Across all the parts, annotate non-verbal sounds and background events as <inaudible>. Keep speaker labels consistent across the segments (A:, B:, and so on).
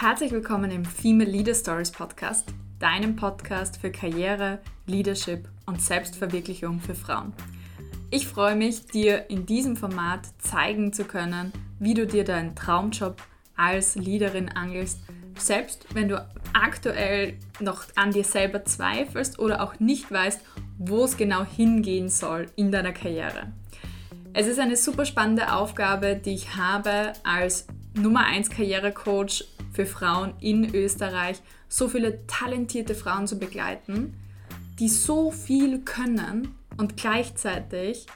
A: Herzlich willkommen im Female Leader Stories Podcast, deinem Podcast für Karriere, Leadership und Selbstverwirklichung für Frauen. Ich freue mich, dir in diesem Format zeigen zu können, wie du dir deinen Traumjob als Leaderin angelst, selbst wenn du aktuell noch an dir selber zweifelst oder auch nicht weißt, wo es genau hingehen soll in deiner Karriere. Es ist eine super spannende Aufgabe, die ich habe als Nummer 1 Karrierecoach für Frauen in Österreich, so viele talentierte Frauen zu begleiten, die so viel können und gleichzeitig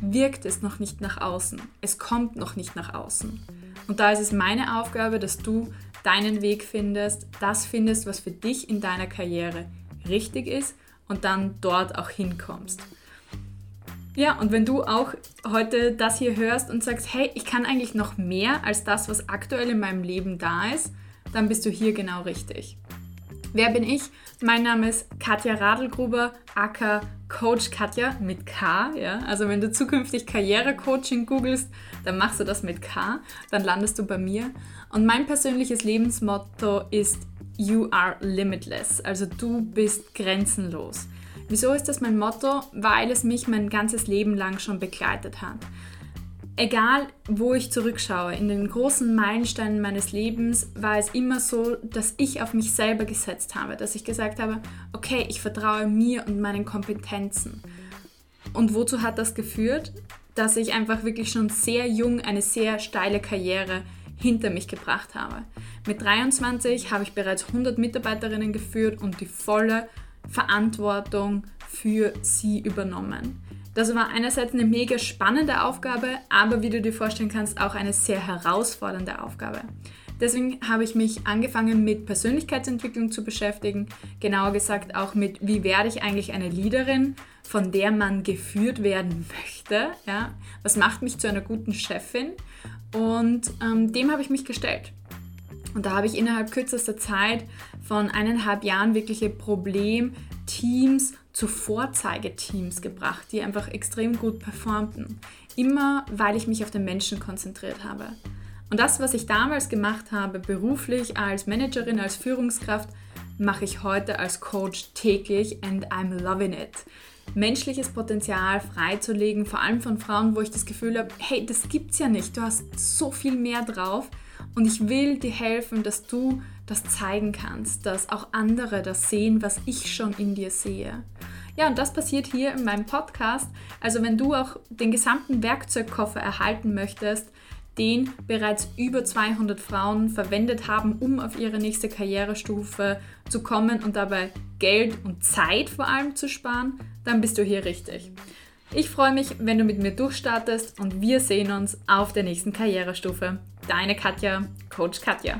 A: wirkt es noch nicht nach außen. Es kommt noch nicht nach außen. Und da ist es meine Aufgabe, dass du deinen Weg findest, das findest, was für dich in deiner Karriere richtig ist und dann dort auch hinkommst. Ja, und wenn du auch heute das hier hörst und sagst, hey, ich kann eigentlich noch mehr als das, was aktuell in meinem Leben da ist, dann bist du hier genau richtig. Wer bin ich? Mein Name ist Katja Radelgruber, aka Coach Katja mit K. Ja? Also wenn du zukünftig Karrierecoaching googelst, dann machst du das mit K, dann landest du bei mir. Und mein persönliches Lebensmotto ist You are limitless, also du bist grenzenlos. Wieso ist das mein Motto? Weil es mich mein ganzes Leben lang schon begleitet hat. Egal, wo ich zurückschaue, in den großen Meilensteinen meines Lebens war es immer so, dass ich auf mich selber gesetzt habe, dass ich gesagt habe, okay, ich vertraue mir und meinen Kompetenzen. Und wozu hat das geführt? Dass ich einfach wirklich schon sehr jung eine sehr steile Karriere hinter mich gebracht habe. Mit 23 habe ich bereits 100 Mitarbeiterinnen geführt und die volle Verantwortung für sie übernommen. Das war einerseits eine mega spannende Aufgabe, aber wie du dir vorstellen kannst, auch eine sehr herausfordernde Aufgabe. Deswegen habe ich mich angefangen mit Persönlichkeitsentwicklung zu beschäftigen, genauer gesagt auch mit, wie werde ich eigentlich eine Leaderin, von der man geführt werden <laughs> möchte. Ja? Was macht mich zu einer guten Chefin? Und ähm, dem habe ich mich gestellt. Und da habe ich innerhalb kürzester Zeit von eineinhalb Jahren wirkliche Problemteams zu Vorzeigeteams gebracht, die einfach extrem gut performten. Immer weil ich mich auf den Menschen konzentriert habe. Und das, was ich damals gemacht habe, beruflich als Managerin, als Führungskraft, mache ich heute als Coach täglich and I'm loving it. Menschliches Potenzial freizulegen, vor allem von Frauen, wo ich das Gefühl habe, hey, das gibt's ja nicht, du hast so viel mehr drauf und ich will dir helfen, dass du das zeigen kannst, dass auch andere das sehen, was ich schon in dir sehe. Ja, und das passiert hier in meinem Podcast. Also wenn du auch den gesamten Werkzeugkoffer erhalten möchtest, den bereits über 200 Frauen verwendet haben, um auf ihre nächste Karrierestufe zu kommen und dabei Geld und Zeit vor allem zu sparen, dann bist du hier richtig. Ich freue mich, wenn du mit mir durchstartest und wir sehen uns auf der nächsten Karrierestufe. Deine Katja, Coach Katja.